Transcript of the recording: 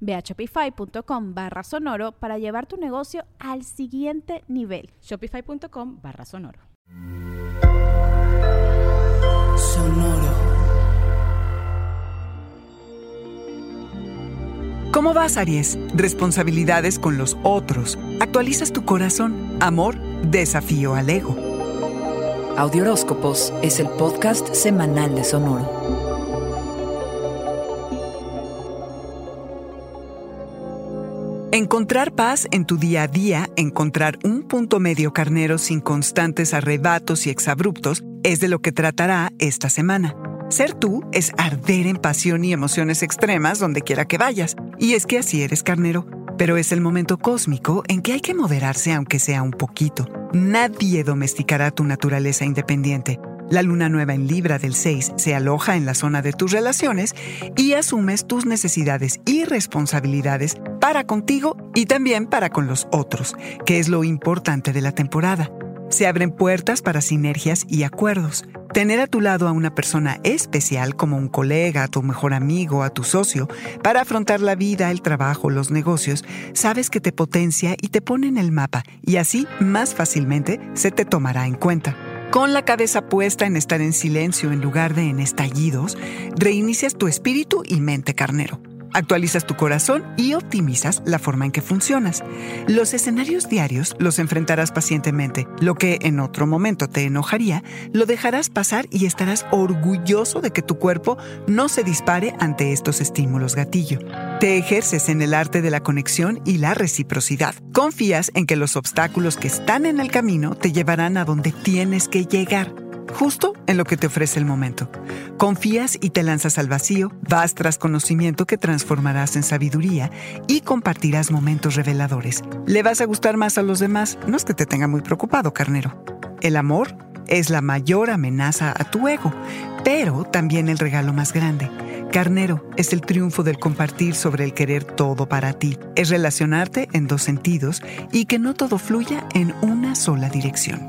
Ve a shopify.com barra sonoro para llevar tu negocio al siguiente nivel. Shopify.com barra sonoro. Sonoro. ¿Cómo vas, Aries? Responsabilidades con los otros. Actualizas tu corazón. Amor, desafío al ego. Audioróscopos es el podcast semanal de Sonoro. Encontrar paz en tu día a día, encontrar un punto medio carnero sin constantes arrebatos y exabruptos, es de lo que tratará esta semana. Ser tú es arder en pasión y emociones extremas donde quiera que vayas. Y es que así eres carnero. Pero es el momento cósmico en que hay que moderarse aunque sea un poquito. Nadie domesticará tu naturaleza independiente. La luna nueva en Libra del 6 se aloja en la zona de tus relaciones y asumes tus necesidades y responsabilidades para contigo y también para con los otros, que es lo importante de la temporada. Se abren puertas para sinergias y acuerdos. Tener a tu lado a una persona especial como un colega, a tu mejor amigo, a tu socio, para afrontar la vida, el trabajo, los negocios, sabes que te potencia y te pone en el mapa y así más fácilmente se te tomará en cuenta. Con la cabeza puesta en estar en silencio en lugar de en estallidos, reinicias tu espíritu y mente carnero. Actualizas tu corazón y optimizas la forma en que funcionas. Los escenarios diarios los enfrentarás pacientemente. Lo que en otro momento te enojaría, lo dejarás pasar y estarás orgulloso de que tu cuerpo no se dispare ante estos estímulos gatillo. Te ejerces en el arte de la conexión y la reciprocidad. Confías en que los obstáculos que están en el camino te llevarán a donde tienes que llegar justo en lo que te ofrece el momento. Confías y te lanzas al vacío, vas tras conocimiento que transformarás en sabiduría y compartirás momentos reveladores. Le vas a gustar más a los demás, no es que te tenga muy preocupado, carnero. El amor es la mayor amenaza a tu ego, pero también el regalo más grande. Carnero es el triunfo del compartir sobre el querer todo para ti. Es relacionarte en dos sentidos y que no todo fluya en una sola dirección.